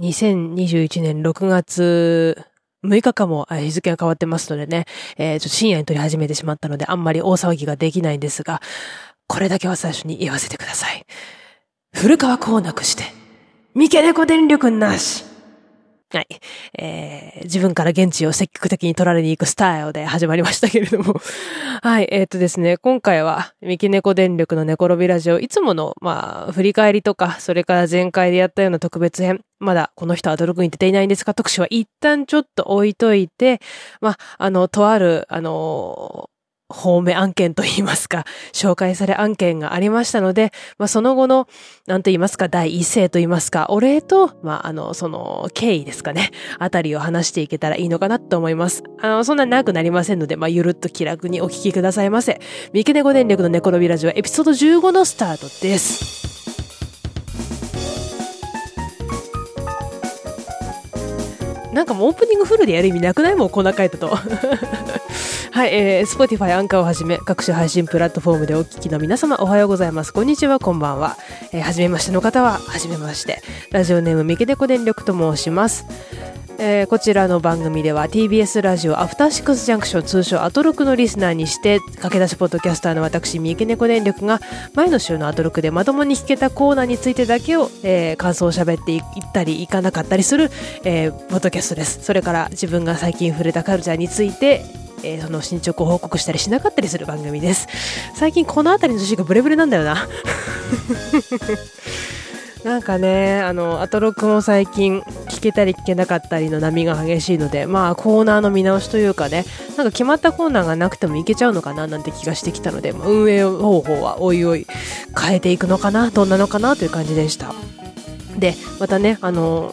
2021年6月6日かも日付が変わってますのでね、えー、ちょっと深夜に撮り始めてしまったので、あんまり大騒ぎができないんですが、これだけは最初に言わせてください。古川こうなくして、三毛猫電力なし。はい。えー、自分から現地を積極的に取られに行くスタイルで始まりましたけれども。はい。えっ、ー、とですね、今回は、三毛猫電力の猫ロビラジオ、いつもの、まあ、振り返りとか、それから前回でやったような特別編、まだこの人はドログに出ていないんですが、特集は一旦ちょっと置いといて、まあ、あの、とある、あの方面案件といいますか、紹介され案件がありましたので、まあ、その後の、なんと言いますか、第一声と言いますか、お礼と、まあ、あの、その、経緯ですかね、あたりを話していけたらいいのかなと思います。あの、そんな長くなりませんので、まあ、ゆるっと気楽にお聞きくださいませ。三毛猫電力の猫のビラジオエピソード15のスタートです。なんかもうオープニングフルでやる意味なくない？もん、こんな書いたと。はい、えー、Spotify アンカーをはじめ各種配信プラットフォームでお聞きの皆様おはようございます。こんにちは、こんばんは。えー、はじめましての方は、はじめまして。ラジオネーム、ミケデコ電力と申します。えー、こちらの番組では TBS ラジオアフターシックスジャンクション通称アトロクのリスナーにして駆け出しポッドキャスターの私三池猫電力が前の週のアトロクでまともに聞けたコーナーについてだけを、えー、感想を喋っていったりいかなかったりする、えー、ポッドキャストですそれから自分が最近触れたカルチャーについてえー、その進捗を報告したりしなかったりする番組です。最近この辺りの女子がブレブレなんだよな。なんかね、あの、アトロックも最近聞けたり聞けなかったりの波が激しいので、まあコーナーの見直しというかね、なんか決まったコーナーがなくてもいけちゃうのかななんて気がしてきたので、まあ、運営方法はおいおい変えていくのかな、どんなのかなという感じでした。で、またね、あの、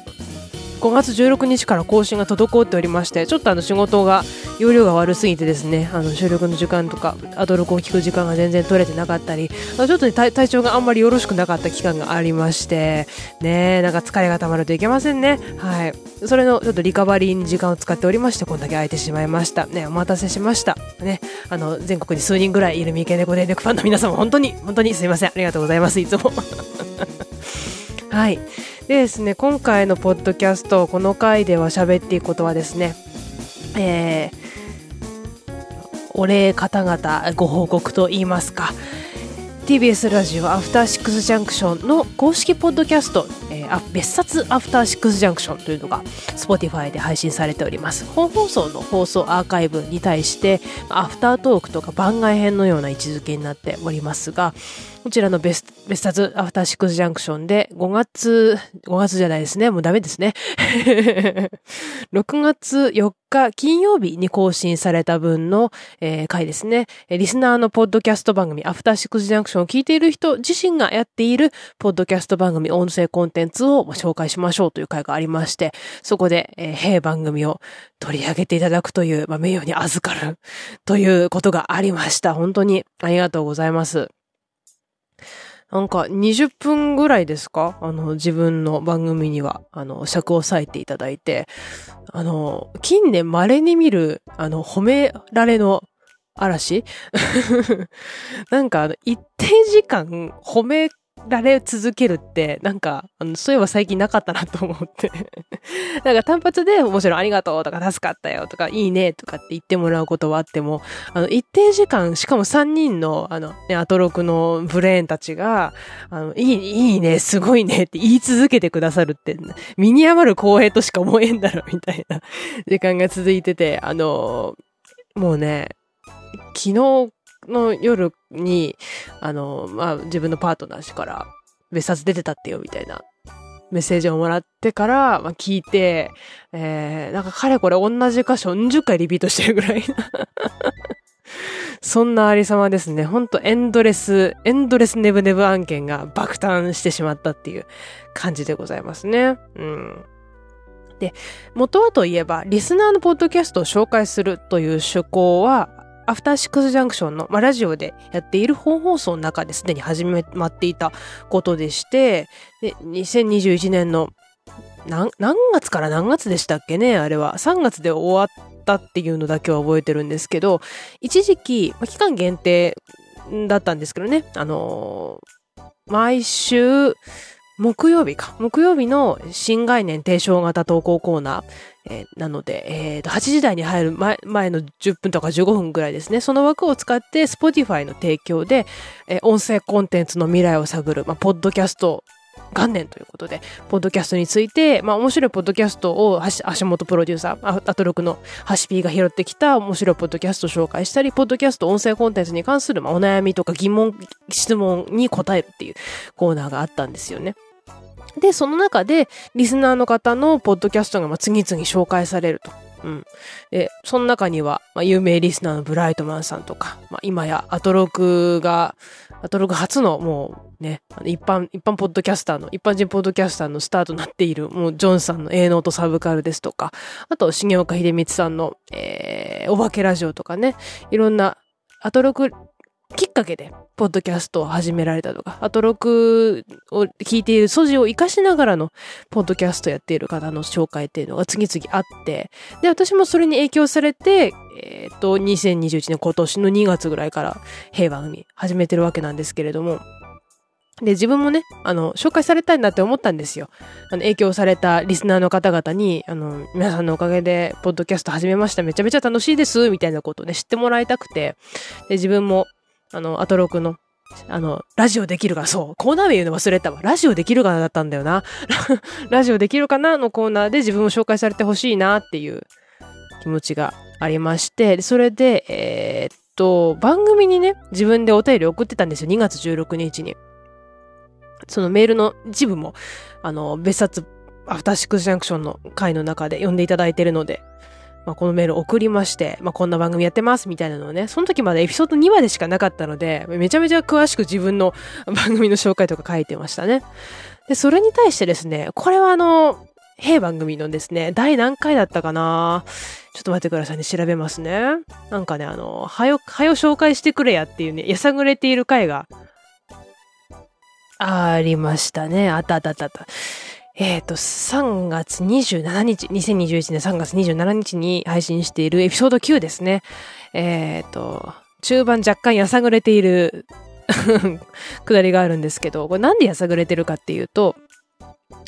5月16日から更新が滞っておりましてちょっとあの仕事が容量が悪すぎてですねあの収録の時間とかアドロクを聞く時間が全然取れてなかったりちょっと、ね、体調があんまりよろしくなかった期間がありましてねなんか疲れがたまるといけませんね。はい。それのちょっとリカバリーに時間を使っておりましてこんだけ空いてしまいました。ねお待たせしました。ね。あの全国に数人ぐらいいる三毛猫電力ファンの皆様本当に本当にすいません。ありがとうございます。いつも。はい。でですね今回のポッドキャストこの回では喋っていくことはですねえー、お礼方々ご報告と言いますか TBS ラジオアフターシックスジャンクションの公式ポッドキャスト、えー、別冊アフターシックスジャンクションというのが Spotify で配信されております。本放送の放送アーカイブに対してアフタートークとか番外編のような位置づけになっておりますがこちらのベスベスタズアフターシックスジャンクションで5月、5月じゃないですね。もうダメですね。6月4日金曜日に更新された分の、えー、回ですね。リスナーのポッドキャスト番組アフターシックスジャンクションを聞いている人自身がやっているポッドキャスト番組音声コンテンツを紹介しましょうという回がありまして、そこで、えー、平番組を取り上げていただくという、まあ、名誉に預かるということがありました。本当にありがとうございます。なんか20分ぐらいですか？あの、自分の番組には、あの、尺を割いていただいて、あの、近年稀に見る、あの、褒められの嵐？なんか、一定時間褒められ続けるって、なんか、そういえば最近なかったなと思って。なんか単発でもちろんありがとうとか助かったよとかいいねとかって言ってもらうことはあっても、あの、一定時間、しかも3人の、あの、ね、アトロクのブレーンたちが、あの、いい、いいね、すごいねって言い続けてくださるって、身に余る光栄としか思えんだろ、みたいな時間が続いてて、あの、もうね、昨日の夜に、あの、まあ、自分のパートナー氏から、別冊出てたってよ、みたいなメッセージをもらってから、まあ、聞いて、えー、なんか彼これ同じ箇所40回リピートしてるぐらいな そんなありさまですね。ほんとエンドレス、エンドレスネブネブ案件が爆誕してしまったっていう感じでございますね。うん。で、元はといえば、リスナーのポッドキャストを紹介するという趣向は、アフターシックスジャンクションの、まあ、ラジオでやっている本放送の中ですでに始まっていたことでして、で、2021年の何、何月から何月でしたっけねあれは。3月で終わったっていうのだけは覚えてるんですけど、一時期、まあ、期間限定だったんですけどね、あのー、毎週木曜日か。木曜日の新概念提唱型投稿コーナー、えー、なので、えー、と、8時台に入る前前の10分とか15分ぐらいですね。その枠を使って、Spotify の提供で、えー、音声コンテンツの未来を探る、まあ、ポッドキャスト元年ということで、ポッドキャストについて、まあ面白いポッドキャストを足元プロデューサー、アトロクのハシピーが拾ってきた面白いポッドキャストを紹介したり、ポッドキャスト音声コンテンツに関する、まあ、お悩みとか疑問、質問に答えるっていうコーナーがあったんですよね。で、その中で、リスナーの方のポッドキャストが次々紹介されると。うん。で、その中には、まあ、有名リスナーのブライトマンさんとか、まあ、今やアトロクが、アトロク初のもうね、一般、一般ポッドキャスターの、一般人ポッドキャスターのスターとなっている、もうジョンさんの営農とサブカルですとか、あと、重岡秀光さんの、えー、お化けラジオとかね、いろんなアトロクきっかけで、ポッドキャストを始められたとか、アトロクを聞いている素地を活かしながらの、ポッドキャストやっている方の紹介っていうのが次々あって、で、私もそれに影響されて、えっ、と、2021年今年の2月ぐらいから平和組始めてるわけなんですけれども、で、自分もね、あの、紹介されたいなって思ったんですよ。あの、影響されたリスナーの方々に、あの、皆さんのおかげで、ポッドキャスト始めました。めちゃめちゃ楽しいです。みたいなことをね、知ってもらいたくて、で、自分も、あの、アトロクの、あの、ラジオできるか、そう、コーナー名言うの忘れたわ。ラジオできるかなだったんだよな。ラジオできるかな？のコーナーで自分を紹介されてほしいなっていう気持ちがありまして、それで、えー、っと、番組にね、自分でお便り送ってたんですよ。2月16日に。そのメールの一部も、あの、別冊、アフターシックスジャンクションの回の中で読んでいただいてるので、まあ、このメール送りまして、まあ、こんな番組やってますみたいなのをね、その時までエピソード2までしかなかったので、めちゃめちゃ詳しく自分の 番組の紹介とか書いてましたね。で、それに対してですね、これはあの、平番組のですね、第何回だったかな？ちょっと待ってくださいね、調べますね。なんかね、あの、はよ、はよ紹介してくれやっていうね、やさぐれている回が、ありましたね。あったあったあったあった。えっ、ー、と、3月27日、2021年3月27日に配信しているエピソード9ですね。えっ、ー、と、中盤若干やさぐれている くだりがあるんですけど、これなんでやさぐれてるかっていうと、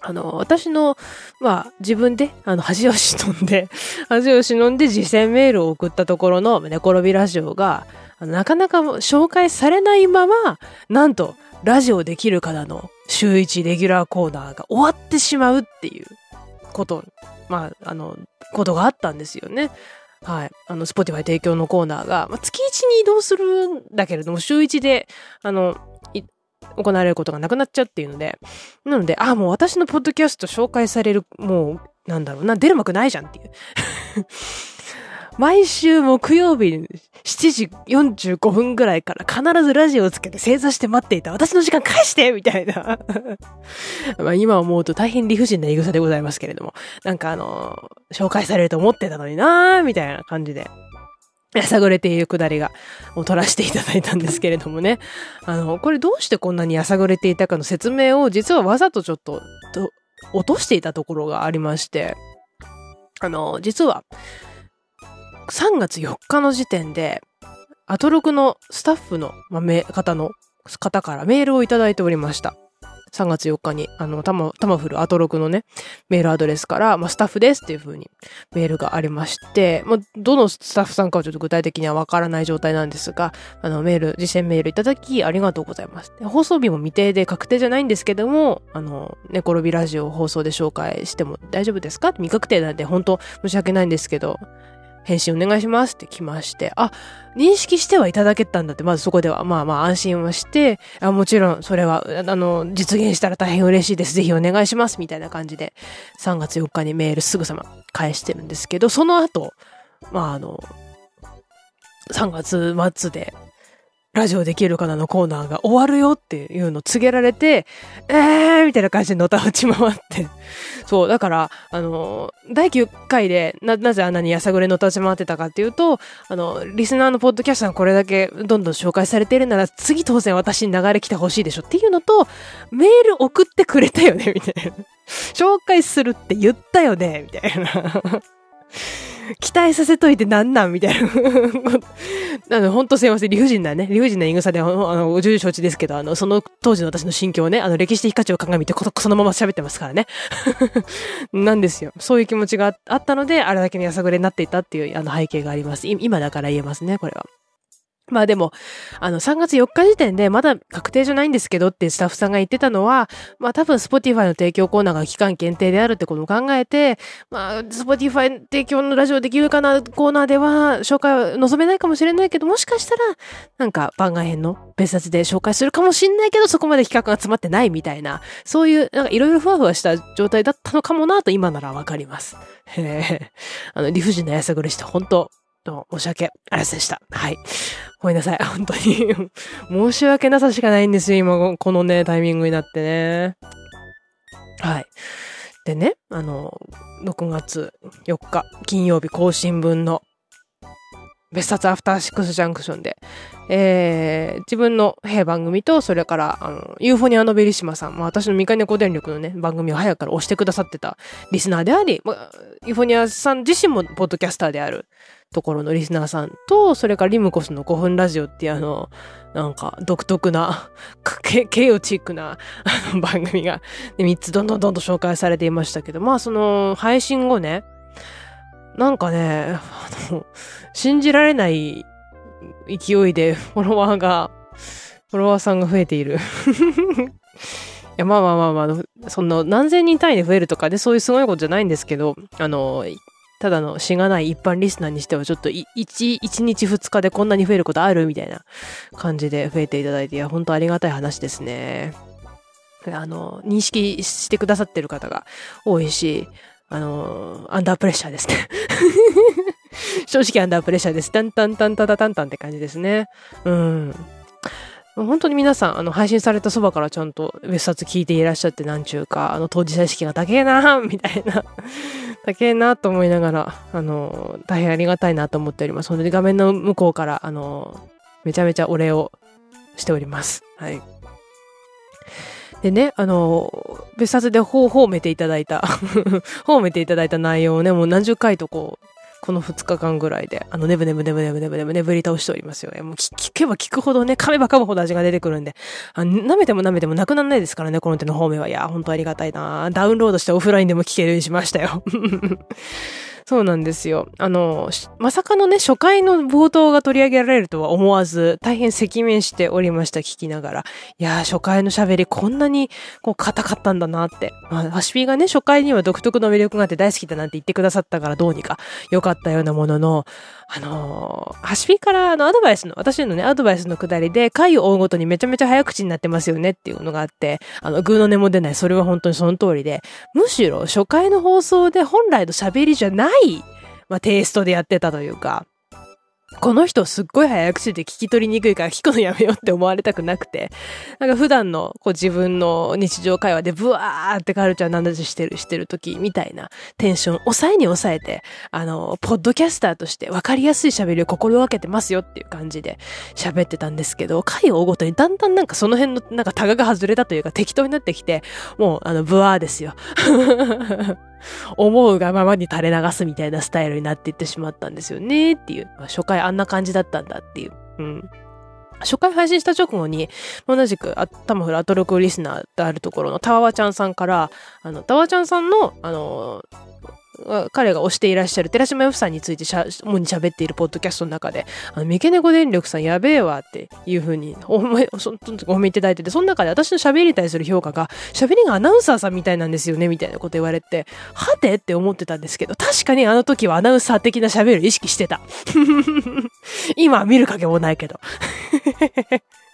あの、私の、まあ、自分で、あの、恥を忍んで、恥を忍んで実践メールを送ったところの寝転びラジオが、なかなか紹介されないまま、なんと、ラジオできる方の週1レギュラーコーナーが終わってしまうっていうこと、まあ、あの、ことがあったんですよね。はい。あの、 Spotify 提供のコーナーが、まあ、月1に移動するんだけれども、週1で、あの、行われることがなくなっちゃうっていうので、なので、あ、もう私のポッドキャスト紹介される、もう、なんだろうな、出る幕ないじゃんっていう。毎週木曜日7時45分ぐらいから必ずラジオをつけて正座して待っていた私の時間返してみたいな まあ今思うと大変理不尽な言い草でございますけれども、なんかあの紹介されると思ってたのになーみたいな感じで。やさぐれているくだりが、を取らせていただいたんですけれどもね。あの、これどうしてこんなにやさぐれていたかの説明を実はわざとちょっと、と落としていたところがありまして、あの、実は、3月4日の時点で、アトロクのスタッフの、まあ、方の、方からメールをいただいておりました。3月4日に、あの、タマ、タマフルアトロクのね、メールアドレスから、まあ、スタッフですっていう風にメールがありまして、まあ、どのスタッフさんかはちょっと具体的にはわからない状態なんですが、あの、メール、実践メールいただき、ありがとうございます。放送日も未定で確定じゃないんですけども、あの、寝転びラジオ放送で紹介しても大丈夫ですか？未確定なんで、本当申し訳ないんですけど、返信お願いしますって来まして、あ、認識してはいただけたんだって、まずそこでは、まあまあ安心はして、あもちろんそれは、あの、実現したら大変嬉しいです。ぜひお願いします。みたいな感じで、3月4日にメールすぐさま返してるんですけど、その後、まああの、3月末で、ラジオできるかなのコーナーが終わるよっていうのを告げられて、えーみたいな感じでのたうち回って そう、だから、あの、第9回で、な、なぜあんなにやさぐれの立ち回ってたかっていうと、あの、リスナーのポッドキャストがこれだけどんどん紹介されているなら、次当然私に流れ来てほしいでしょっていうのと、メール送ってくれたよねみたいな。紹介するって言ったよねみたいな 期待させといてなんなんみたいな。なのほんとすいません。理不尽なね、理不尽な言い草で、あの、重々承知ですけど、あの、その当時の私の心境をね、あの、歴史的価値を鑑みて、そのまま喋ってますからね。なんですよ。そういう気持ちがあったので、あれだけのやさぐれになっていたっていう、あの、背景があります。今だから言えますね、これは。まあでも、あの、3月4日時点でまだ確定じゃないんですけどってスタッフさんが言ってたのは、まあ多分 Spotify の提供コーナーが期間限定であるってことを考えて、まあ Spotify 提供のラジオできるかなコーナーでは紹介は望めないかもしれないけど、もしかしたら、なんか番外編の別冊で紹介するかもしんないけど、そこまで企画が詰まってないみたいな、そういう、なんかいろいろふわふわした状態だったのかもなと今ならわかります。へえ。あの、理不尽なやさぐれして本当と、申し訳ありませんでした。はい。ごめんなさい。本当に申し訳なさしかないんですよ。今、このね、タイミングになってね。はい。でね、あの、6月4日、金曜日更新分の別冊アフターシックスジャンクションで、えー、自分の平番組と、それから、あの、ユーフォニアノベリシマさん、まあ、私の三毛猫電力のね、番組を早くから推してくださってたリスナーであり、まあ、ユーフォニアさん自身もポッドキャスターであるところのリスナーさんと、それからリムコスの5分ラジオっていうあの、なんか独特な、ケケオチックなあの番組が、3つどんどんどんどん紹介されていましたけど、まあその配信後ね、なんかね、あの、信じられない勢いで フォロワーが、フォロワーさんが増えている。いや、まあまあまあまあ、その何千人単位で増えるとかで、そういうすごいことじゃないんですけど、あの、ただのしがない一般リスナーにしてはちょっと1、1日2日でこんなに増えることあるみたいな感じで増えていただいて、いや、本当ありがたい話ですね。あの、認識してくださってる方が多いし、あの、アンダープレッシャーですね。正直アンダープレッシャーです。タンタンタンタタタンタンって感じですね。うん。本当に皆さん、あの、配信されたそばからちゃんと別冊聞いていらっしゃって、なんちゅうか、あの、当事者意識が高えな みたいな、高えなと思いながら、あの、大変ありがたいなと思っております。本当に画面の向こうから、あの、めちゃめちゃお礼をしております。はい。でね、あの、別冊でほう褒めていただいた 褒めていただいた内容をね、もう何十回とこう、この2日間ぐらいで、あの、ねぶねぶねぶねぶねぶねぶねぶり倒しておりますよ。もう聞けば聞くほどね、噛めば噛むほど味が出てくるんで、あ舐めても舐めてもなくならないですからね、この手の方面は。いや、本当ありがたいなダウンロードしてオフラインでも聞けるようにしましたよ。そうなんですよ。あの、まさかのね、初回の冒頭が取り上げられるとは思わず、大変赤面しておりました、聞きながら。いやー、初回の喋りこんなに、こう、硬かったんだなって。まあ、ハシピがね、初回には独特の魅力があって大好きだなんて言ってくださったからどうにか良かったようなものの、あのー、ハシピからあのアドバイスの、私のね、アドバイスのくだりで、回を追うごとにめちゃめちゃ早口になってますよねっていうのがあって、あの、グーの根も出ない。それは本当にその通りで、むしろ初回の放送で本来の喋りじゃない、まあ、テイストでやってたというか、この人すっごい早口で聞き取りにくいから聞くのやめようって思われたくなくて、なんか普段のこう自分の日常会話でブワーってカルチャーなんだしてる、してる時みたいなテンション抑えに抑えて、あの、ポッドキャスターとして分かりやすい喋りを心がけてますよっていう感じで喋ってたんですけど、回を追うごとにだんだんなんかその辺のなんかタガが外れたというか適当になってきて、もうあの、ブワーですよ。思うがままに垂れ流すみたいなスタイルになっていってしまったんですよねっていう。初回あんな感じだったんだっていう。うん。初回配信した直後に、同じく、あ、タマフルアトロクリスナーであるところのタワワちゃんさんから、あの、タワちゃんさんの、あの、彼が推していらっしゃる寺島由布さんについてしゃ、主に喋っているポッドキャストの中で、あの、三毛猫電力さんやべえわっていうふうにお褒め、そおめいただいてて、その中で私の喋りに対する評価が、喋りがアナウンサーさんみたいなんですよね、みたいなこと言われて、はて？って思ってたんですけど、確かにあの時はアナウンサー的な喋りを意識してた。今は見る影もないけど。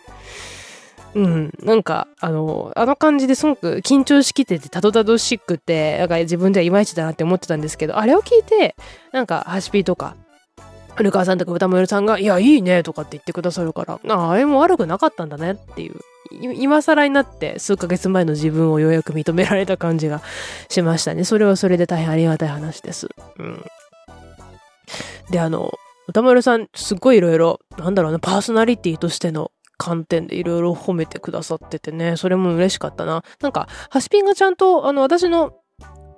うん。なんか、あの、あの感じですごく緊張しきってて、たどたどしくて、なんか自分ではいまいちだなって思ってたんですけど、あれを聞いて、なんか、ハシピーとか、古川さんとか歌丸さんが、いや、いいねとかって言ってくださるから、ああれも悪くなかったんだねっていう。今更になって数ヶ月前の自分をようやく認められた感じがしましたね。それはそれで大変ありがたい話です。うん。で、あの、歌丸さん、すっごいいろいろ、なんだろうな、パーソナリティとしての観点でいろいろ褒めてくださっててね、それも嬉しかったな。なんか、ハシピンがちゃんと、あの、私の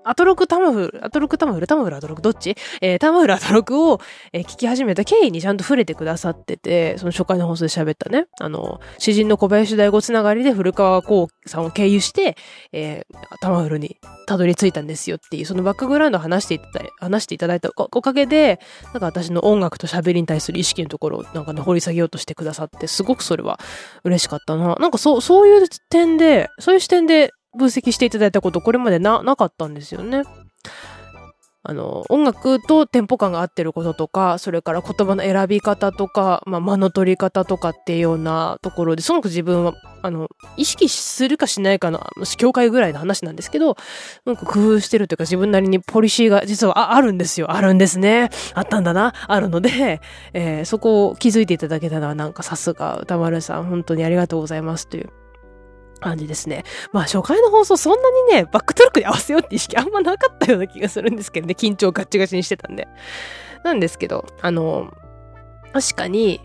アトロクタマフル、アトロクタマフル、タマフルアトロクどっち？えー、タマフルアトロクを、えー、聞き始めた経緯にちゃんと触れてくださってて、その初回の放送で喋ったね、あの、詩人の小林大吾つながりで古川光さんを経由して、えー、タマフルにたどり着いたんですよっていう、そのバックグラウンドを話していただいた話していただいたおかげで、なんか私の音楽と喋りに対する意識のところをなんかね、掘り下げようとしてくださって、すごくそれは嬉しかったな。なんかそう、そういう点で、そういう視点で分析していただいたこと、これまでな、なかったんですよね。あの、音楽とテンポ感が合ってることとか、それから言葉の選び方とか、まあ、間の取り方とかっていうようなところですごく自分は、あの、意識するかしないかの、境界ぐらいの話なんですけど、なんか工夫してるというか自分なりにポリシーが実はああるんですよ。あるんですね。あったんだな。あるので、えー、そこを気づいていただけたのはなんかさすが歌丸さん、本当にありがとうございますという感じですね。まあ初回の放送そんなにね、バックトラックに合わせようって意識あんまなかったような気がするんですけどね、緊張ガッチガチにしてたんで。なんですけど、あの、確かに、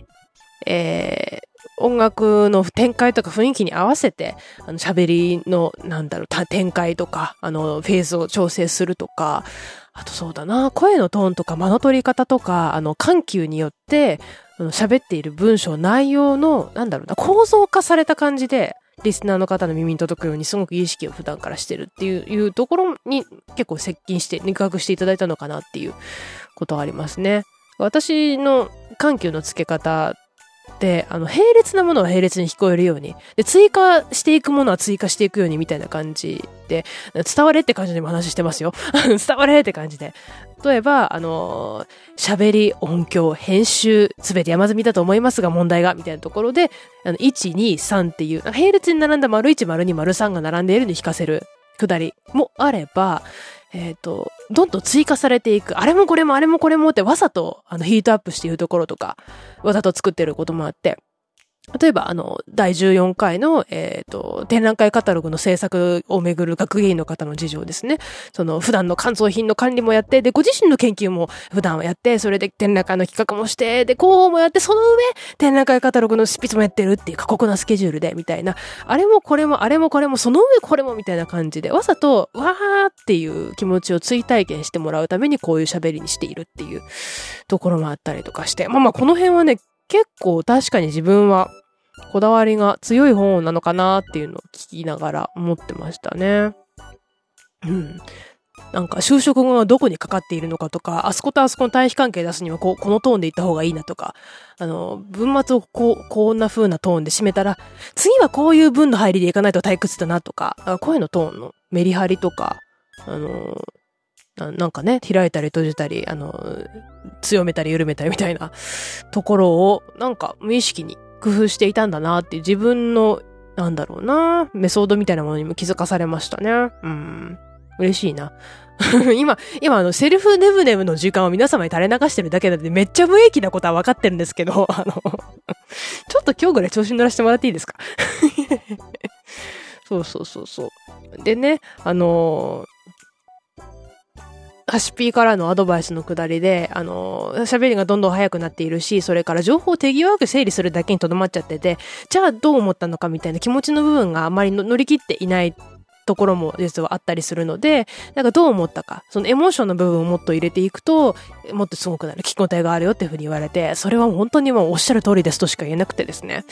えー、音楽の展開とか雰囲気に合わせて、あの、喋りの、なんだろう、展開とか、あの、フェーズを調整するとか、あとそうだな、声のトーンとか間の取り方とか、あの、緩急によって、喋っている文章、内容の、なんだろうな、構造化された感じで、リスナーの方の耳に届くようにすごく意識を普段からしてるっていうところに結構接近して肉薄していただいたのかなっていうことはありますね。私の緩急のつけ方で、あの、並列なものは並列に聞こえるように、で、追加していくものは追加していくようにみたいな感じで、伝われって感じでも話してますよ。伝われって感じで。例えば、あの喋り、音響、編集、すべて山積みだと思いますが問題が、みたいなところで、あの、1、2、3っていう、並列に並んだ丸1、丸2、丸3が並んでいるに弾かせるくだりもあれば、えっ、ー、と、どんどん追加されていく、あれもこれもあれもこれもってわざとあのヒートアップしているところとか、わざと作ってることもあって、例えば、あの、第14回の、えっ、ー、と、展覧会カタログの制作をめぐる学芸員の方の事情ですね。その、普段の乾燥品の管理もやって、で、ご自身の研究も普段はやって、それで展覧会の企画もして、で、広報もやって、その上、展覧会カタログの執筆もやってるっていう過酷なスケジュールで、みたいな。あれもこれも、あれもこれも、その上これも、みたいな感じで、わざと、わーっていう気持ちを追体験してもらうために、こういう喋りにしているっていうところもあったりとかして。まあまあ、この辺はね、結構確かに自分はこだわりが強い本なのかなっていうのを聞きながら思ってましたね。うん。なんか就職後はどこにかかっているのかとか、あそことあそこの対比関係出すにはここのトーンでいった方がいいなとか、あの、文末をこう、こんな風なトーンで締めたら、次はこういう文の入りでいかないと退屈だなとか、声のトーンのメリハリとか、あの、なんかね、開いたり閉じたり、あの、強めたり緩めたりみたいな ところを、なんか無意識に工夫していたんだなって自分の、なんだろうな、メソードみたいなものにも気づかされましたね。うん。嬉しいな。今、今あの、セルフネブネブの時間を皆様に垂れ流してるだけなんで、めっちゃ無益なことは分かってるんですけど、あのちょっと今日ぐらい調子に乗らせてもらっていいですか？そうそうそうそう。でね、あのーハシピーからのアドバイスのくだりで、あの、喋りがどんどん速くなっているし、それから情報を手際よく整理するだけにとどまっちゃってて、じゃあどう思ったのかみたいな気持ちの部分があまり乗り切っていないところも実はあったりするので、なんかどう思ったか、そのエモーションの部分をもっと入れていくと、もっとすごくなる、聞き応えがあるよっていうふうに言われて、それは本当にもうおっしゃる通りですとしか言えなくてですね、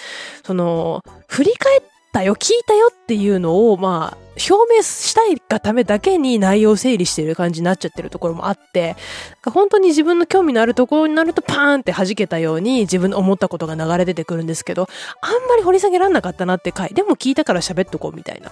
その、振り返ったよ、聞いたよっていうのを、まあ、表明したいがためだけに内容を整理してる感じになっちゃってるところもあって、本当に自分の興味のあるところになるとパーンって弾けたように自分の思ったことが流れ出てくるんですけど、あんまり掘り下げらんなかったなって回、でも聞いたから喋っとこうみたいな。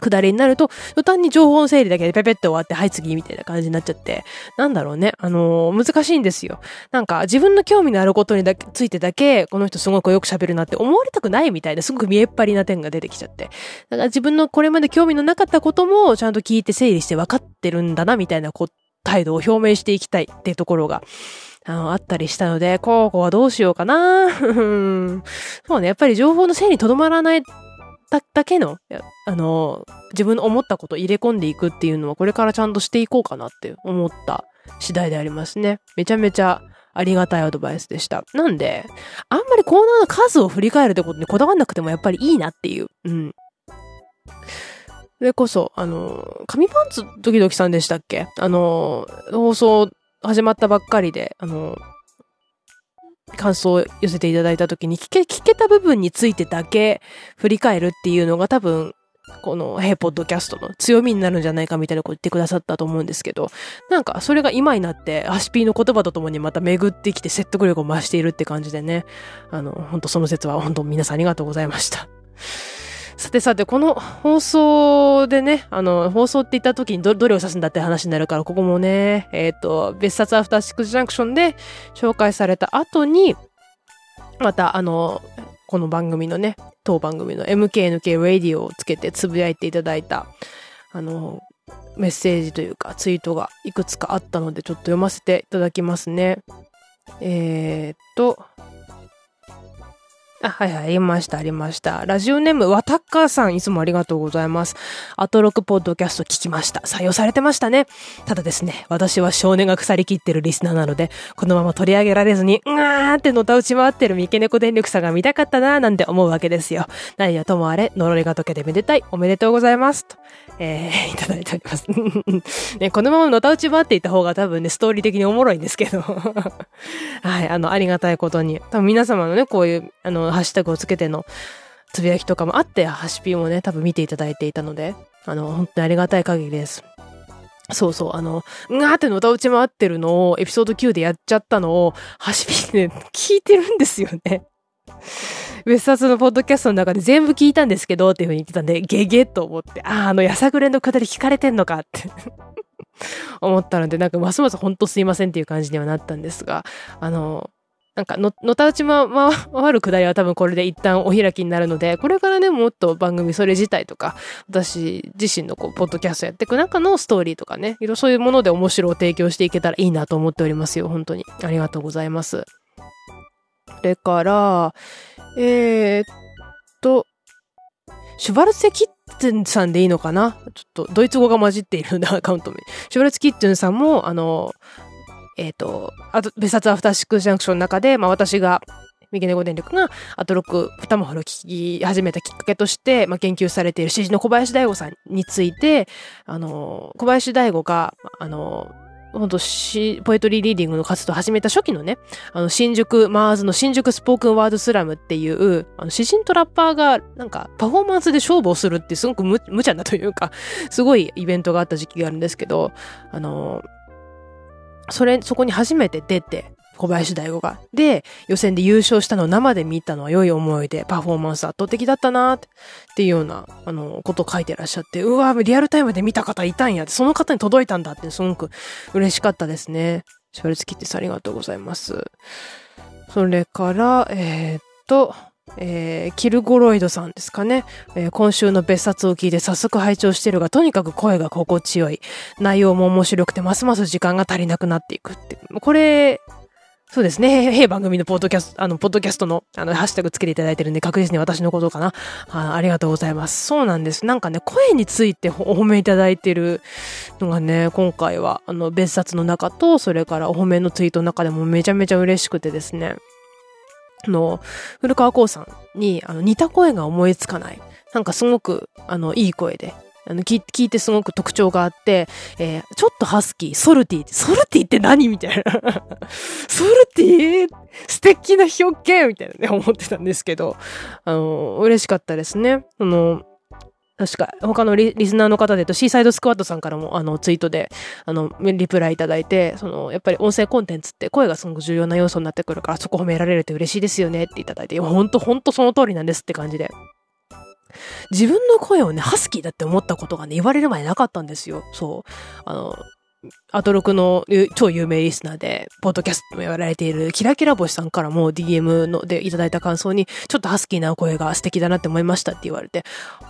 くだりになると、途端に情報の整理だけでペペって終わって、はい次みたいな感じになっちゃって、なんだろうね。あのー、難しいんですよ。なんか、自分の興味のあることにだけ、ついてだけ、この人すごくよく喋るなって思われたくないみたいな、すごく見えっ張りな点が出てきちゃって。だから自分のこれまで興味のなかったことも、ちゃんと聞いて整理して分かってるんだな、みたいなこう態度を表明していきたいっていうところが、あの、あったりしたので、こうこうはどうしようかな。そうね、やっぱり情報の整理にとどまらないだだけの、あの、自分の思ったことを入れ込んでいくっていうのはこれからちゃんとしていこうかなって思った次第でありますね。めちゃめちゃありがたいアドバイスでした。なんで、あんまりコーナーの数を振り返るってことにこだわんなくてもやっぱりいいなっていう。うん。それこそ、あの、紙パンツドキドキさんでしたっけ？あの、放送始まったばっかりで、あの、感想を寄せていただいた時に聞け、聞けた部分についてだけ振り返るっていうのが多分、この、ヘイポッドキャストの強みになるんじゃないかみたいなこと言ってくださったと思うんですけど、なんかそれが今になって、ハシピーの言葉とともにまた巡ってきて説得力を増しているって感じでね、あの、本当その説は本当皆さんありがとうございました。さてさて、この放送でね、あの、放送って言った時にど、どれを指すんだって話になるから、ここもね、えっ、ー、と、別冊アフターシックスジャンクションで紹介された後に、また、あの、この番組のね、当番組の MKNK ラディオをつけてつぶやいていただいた、あの、メッセージというかツイートがいくつかあったので、ちょっと読ませていただきますね。えー、っと、あ、はいはい、ありました、ありました。ラジオネーム、わたっかーさん、いつもありがとうございます。アトロクポッドキャスト聞きました。採用されてましたね。ただですね、私は少年が腐りきってるリスナーなので、このまま取り上げられずに、うわーってのた打ち回ってる三毛猫電力さんが見たかったなーなんて思うわけですよ。何やともあれ、呪いが解けてめでたい。おめでとうございます。と、えー、いただいております。ね、このままのた打ち回っていた方が多分ね、ストーリー的におもろいんですけど。はい、あの、ありがたいことに。多分皆様のね、こういう、あの、ハッシュタグをつけてのつぶやきとかもあって、ハシピもね、多分見ていただいていたので、あの、本当にありがたい限りです。そうそう、あの、んがーってのた打ち回ってるのを、エピソード9でやっちゃったのを、ハシピね、聞いてるんですよね。別冊のポッドキャストの中で全部聞いたんですけど、っていう風に言ってたんで、ゲゲと思って、ああ、あの、やさぐれのくだり聞かれてんのかって思ったので、なんかますますほんとすいませんっていう感じにはなったんですが、あの、なんかの、のたうちま、回るくだりは多分これで一旦お開きになるので、これからね、もっと番組それ自体とか、私自身のこう、ポッドキャストやっていく中のストーリーとかね、いろそういうもので面白を提供していけたらいいなと思っておりますよ、本当に。ありがとうございます。それから、えー、っと、シュバルツェ・キットゥンさんでいいのかな？ちょっと、ドイツ語が混じっているアカウント名。シュバルツェ・キットゥンさんも、あの、えっ、ー、と、あと、別冊アフターシックスジャンクションの中で、まあ私が、右ネゴ電力がアトロック二マホル聞き始めたきっかけとして、まあ、研究されている詩人の小林大吾さんについて、あの、小林大吾が、あの、本当し、ポエトリーリーディングの活動を始めた初期のね、あの、新宿、マーズの新宿スポークンワードスラムっていう、あの、詩人とラッパーが、なんか、パフォーマンスで勝負をするってすごく無無茶なというか、すごいイベントがあった時期があるんですけど、あの、それ、そこに初めて出て、小林大吾が。で、予選で優勝したのを生で見たのは良い思いで、パフォーマンス圧倒的だったなっていうような、あの、こと書いてらっしゃって、うわ、リアルタイムで見た方いたんやって、その方に届いたんだって、すごく嬉しかったですね。シャルツキッティスありがとうございます。それから、えー、っと、えー、キルゴロイドさんですかね、えー、今週の別冊を聞いて早速拝聴してるが、とにかく声が心地よい。内容も面白くて、ますます時間が足りなくなっていくって。これ、そうですね。へ番組のポッドキャスト、あの、ポッドキャストの、あの、ハッシュタグつけていただいてるんで、確実に私のことかな。あありがとうございます。そうなんです。なんかね、声についてお褒めいただいてるのがね、今回は、あの、別冊の中と、それからお褒めのツイートの中でもめちゃめちゃ嬉しくてですね。の、古川光さんに、あの、似た声が思いつかない。なんかすごく、あの、いい声で、あの、聞いてすごく特徴があって、えー、ちょっとハスキー、ソルティソルティって何みたいな。ソルティ素敵な表現みたいなね、思ってたんですけど、あの、嬉しかったですね。あの、確か、他のリスナーの方で言うと、シーサイドスクワットさんからも、あの、ツイートで、あの、リプライいただいて、その、やっぱり音声コンテンツって声がすごく重要な要素になってくるから、そこ褒められるって嬉しいですよねっていただいて、ほんとほんとその通りなんですって感じで。自分の声をね、ハスキーだって思ったことがね、言われる前なかったんですよ。そう。あの、アトロクの超有名リスナーで、ポッドキャストもやられているキラキラ星さんからも DM のでいただいた感想に、ちょっとハスキーな声が素敵だなって思いましたって言われて、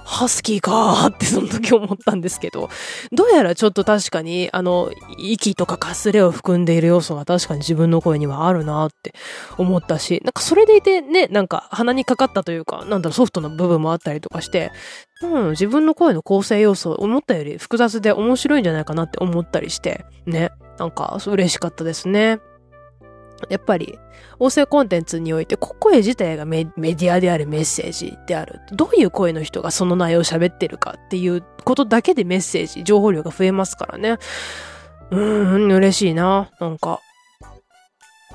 ハスキーかーってその時思ったんですけど、どうやらちょっと確かに、あの、息とかかすれを含んでいる要素が確かに自分の声にはあるなって思ったし、なんかそれでいてね、なんか鼻にかかったというか、なんだろ、ソフトな部分もあったりとかして、うん、自分の声の構成要素、思ったより複雑で面白いんじゃないかなって思ったりして、ね。なんか、嬉しかったですね。やっぱり、音声コンテンツにおいて、声自体がメディアであるメッセージである。どういう声の人がその内容を喋ってるかっていうことだけでメッセージ、情報量が増えますからね。うーん、嬉しいな。なんか、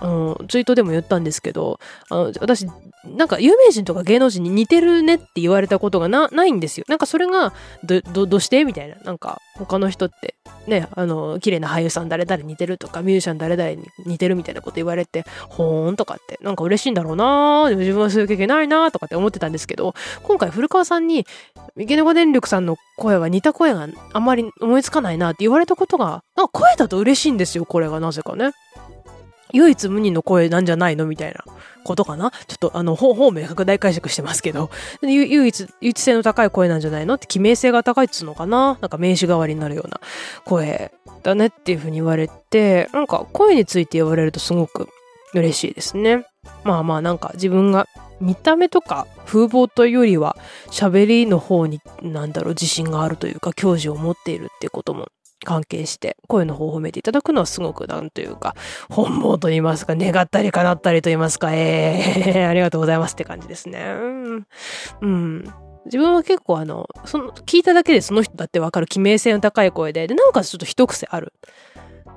あの、ツイートでも言ったんですけど、あの、私、なんか有名人とか芸能人に似てるねって言われたことがな、ないんですよ。なんかそれが、ど、ど、どうしてみたいな。なんか、他の人って、ね、あの、綺麗な俳優さん誰々似てるとか、ミュージシャン誰々に似てるみたいなこと言われて、ほーんとかって、なんか嬉しいんだろうなでも自分はそういう経験ないなとかって思ってたんですけど、今回古川さんに、池永電力さんの声は似た声があんまり思いつかないなって言われたことが、なんか声だと嬉しいんですよ、これがなぜかね。唯一無二の声なんじゃないの？みたいなことかな？ちょっとあの、方面拡大解釈してますけど、唯一、唯一性の高い声なんじゃないの？って記名性が高いっつうのかな？なんか名詞代わりになるような声だねっていう風に言われて、なんか声について言われるとすごく嬉しいですね。まあまあなんか自分が見た目とか風貌というよりは喋りの方になんだろう自信があるというか教授を持っているっていうことも関係して、声の方を褒めていただくのはすごくなんというか、本望と言いますか、願ったり叶ったりと言いますか、え えー、ありがとうございますって感じですね。うん。自分は結構あの、その、聞いただけでその人だってわかる記名性の高い声で、で、なおかつちょっと一癖ある。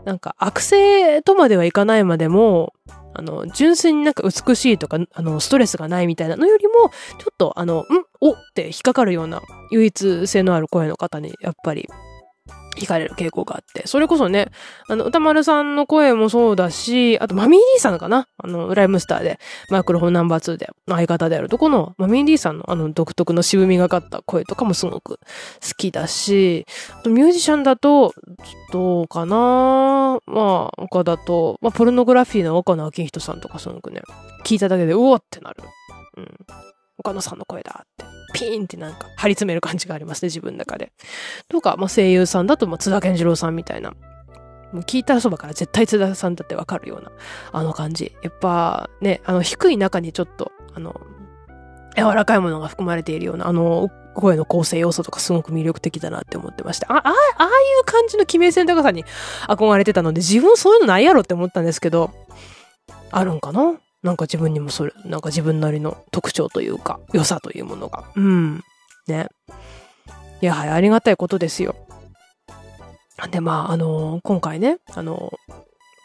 なんか、悪性とまではいかないまでも、あの、純粋になんか美しいとか、あの、ストレスがないみたいなのよりも、ちょっとあの、んおって引っかかるような唯一性のある声の方に、やっぱり惹かれる傾向があって。それこそね、あの、歌丸さんの声もそうだし、あと、マミー D さんかな？あの、ライムスターで、マイクロフォンナンバー2で、相方であるとこの、マミー D さんのあの、独特の渋みがかった声とかもすごく好きだし、あと、ミュージシャンだと、どうかな？まあ、他だと、まあ、ポルノグラフィーの岡野明人さんとかすごくね、聞いただけで、うおってなる。うん。岡野さんの声だって、ピーンってなんか張り詰める感じがありますね、自分の中で。とか、まあ、声優さんだと、まあ、津田健次郎さんみたいな。もう聞いたそばから絶対津田さんだってわかるような、あの感じ。やっぱね、あの低い中にちょっと、あの、柔らかいものが含まれているような、あの、声の構成要素とかすごく魅力的だなって思ってました。あ、あああいう感じの記名性の高さに憧れてたので、自分そういうのないやろって思ったんですけど、あるんかな？なんか自分にもそれ、なんか自分なりの特徴というか、良さというものが。うん。ね。やはやありがたいことですよ。で、まあ、あのー、今回ね、あの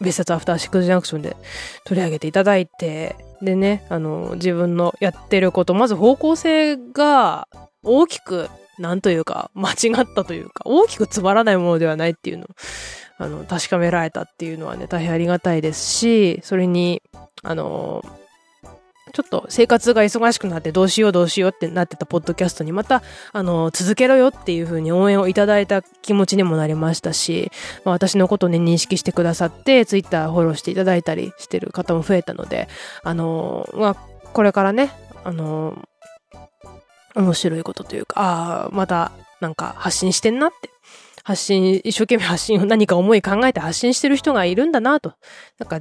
ー、別冊アフターシックスジャンクションで取り上げていただいて、でね、あのー、自分のやってること、まず方向性が大きく、なんというか、間違ったというか、大きくつまらないものではないっていうの、あの、確かめられたっていうのはね、大変ありがたいですし、それに、あのちょっと生活が忙しくなってどうしようどうしようってなってたポッドキャストにまた、あの続けろよっていう風に応援をいただいた気持ちにもなりましたし、まあ、私のことをね、認識してくださって、ツイッターフォローしていただいたりしてる方も増えたので、あのまあ、これからね、あの面白いことというか、ああ、またなんか発信してんなって発信、一生懸命発信を何か思い考えて発信してる人がいるんだなと。なんか、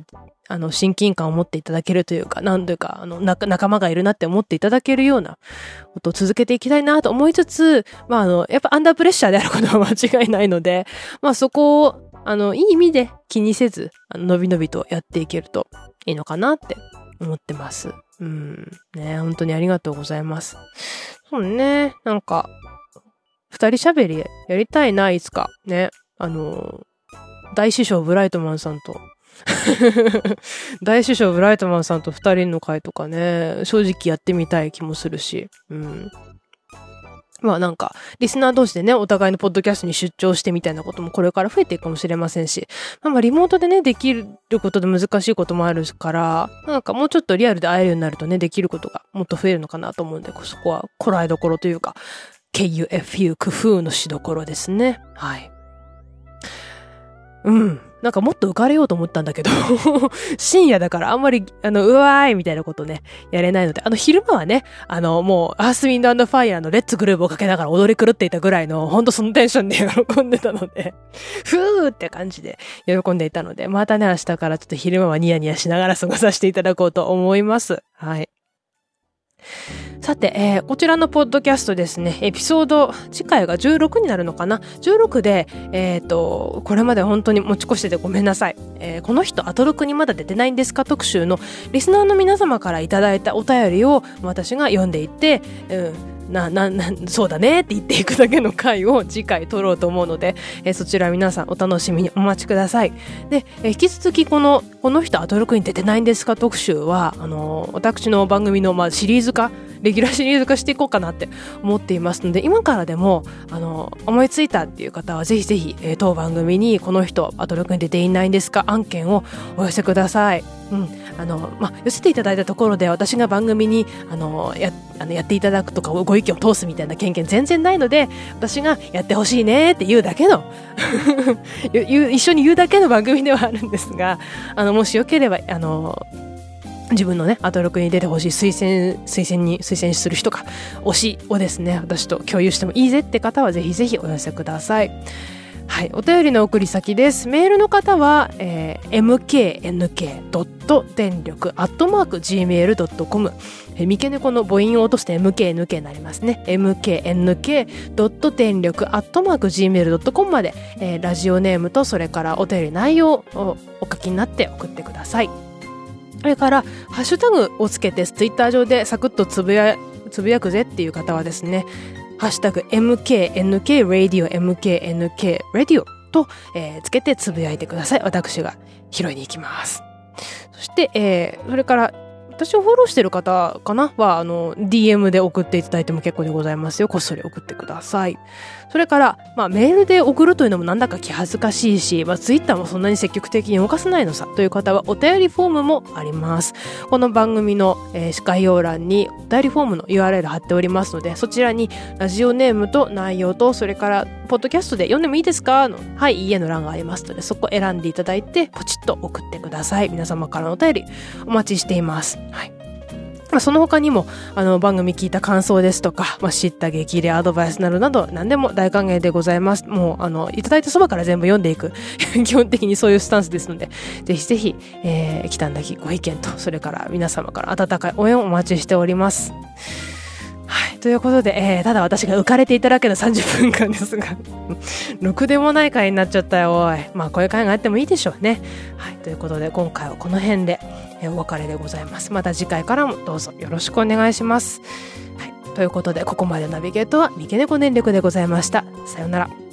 あの、親近感を持っていただけるというか、なんというか、あの、仲間がいるなって思っていただけるようなことを続けていきたいなと思いつつ、まあ、あの、やっぱアンダープレッシャーであることは間違いないので、まあそこを、あの、いい意味で気にせず、あの、のびのびとやっていけるといいのかなって思ってます。うん。ね、本当にありがとうございます。そうね、なんか、二人喋りやりたいな、いつか。ね。あの、大師匠ブライトマンさんと。大師匠ブライトマンさんと二人の会とかね、正直やってみたい気もするし。うん。まあなんか、リスナー同士でね、お互いのポッドキャストに出張してみたいなこともこれから増えていくかもしれませんし、まあまあリモートでね、できることで難しいこともあるから、なんかもうちょっとリアルで会えるようになるとね、できることがもっと増えるのかなと思うんで、そこはこらえどころというか、KUFU 工夫のしどころですね。はい。うん。なんかもっと浮かれようと思ったんだけど 深夜だからあんまり、あの、うわーいみたいなことね、やれないので、あの、昼間はね、あの、もう、アースウィンドファイヤーのレッツグルーブをかけながら踊り狂っていたぐらいの、ほんとそのテンションで喜んでたので ふーって感じで喜んでいたので、またね、明日からちょっと昼間はニヤニヤしながら過ごさせていただこうと思います。はい。さて、えー、こちらのポッドキャストですね、エピソード、次回が16になるのかな ?16 で、えっ、ー、と、これまで本当に持ち越しててごめんなさい。えー、この人、アトロクにまだ出てないんですか？特集のリスナーの皆様からいただいたお便りを私が読んでいって、うんな、な、な、そうだねって言っていくだけの回を次回撮ろうと思うので、えー、そちら皆さんお楽しみにお待ちください。で、えー、引き続きこの、この人アトロクに出てないんですか？特集は、あのー、私の番組の、まあ、シリーズ化、レギュラーシリーズ化していこうかなって思っていますので、今からでも、あの、思いついたっていう方はぜひぜひ、えー、当番組にこの人、アトロクに出ていないんですか？案件をお寄せください。うん。あの、ま、寄せていただいたところで私が番組に、あの、や、あのやっていただくとかご意見を通すみたいな経験全然ないので、私がやってほしいねって言うだけの 一緒に言うだけの番組ではあるんですが、あの、もしよければ、あの、自分のね、アトロクに出てほしい推薦、推薦に、推薦する人か、推しをですね、私と共有してもいいぜって方はぜひぜひお寄せください。はい、お便りの送り先です。メールの方は、えー、mknk. 電力アットマーク gmail.com え三毛猫の母音を落として MKNK になりますね。mknk. 電力アットマーク gmail.com まで、えー、ラジオネームとそれからお便り内容をお書きになって送ってください。それから、ハッシュタグをつけて、ツイッター上でサクッとつぶや、つぶやくぜっていう方はですね、ハッシュタグ MKNK Radio MKNK Radio と、えー、つけてつぶやいてください。私が拾いに行きます。そして、えー、それから、私をフォローしてる方かな？は、あの、DM で送っていただいても結構でございますよ。こっそり送ってください。それから、まあ、メールで送るというのもなんだか気恥ずかしいし、まあ、ツイッターもそんなに積極的に動かせないのさという方はお便りフォームもあります。この番組の、えー、概要欄にお便りフォームの URL 貼っておりますので、そちらにラジオネームと内容と、それから、ポッドキャストで読んでもいいですか？の、はい、いいえの欄がありますので、そこ選んでいただいて、ポチッと送ってください。皆様からのお便りお待ちしています。はい。その他にも、あの、番組聞いた感想ですとか、まあ、知った激励アドバイスなどなど、何でも大歓迎でございます。もう、あの、いただいたそばから全部読んでいく。基本的にそういうスタンスですので、ぜひぜひ、えー、来たんだきご意見と、それから皆様から温かい応援をお待ちしております。はい。ということで、えー、ただ私が浮かれていただけの30分間ですが ろくでもない回になっちゃったよ、おい。まあ、こういう回があってもいいでしょうね。はい。ということで、今回はこの辺で、えー、お別れでございます。また次回からもどうぞよろしくお願いします。はい。ということで、ここまでナビゲートは三毛猫電力でございました。さようなら。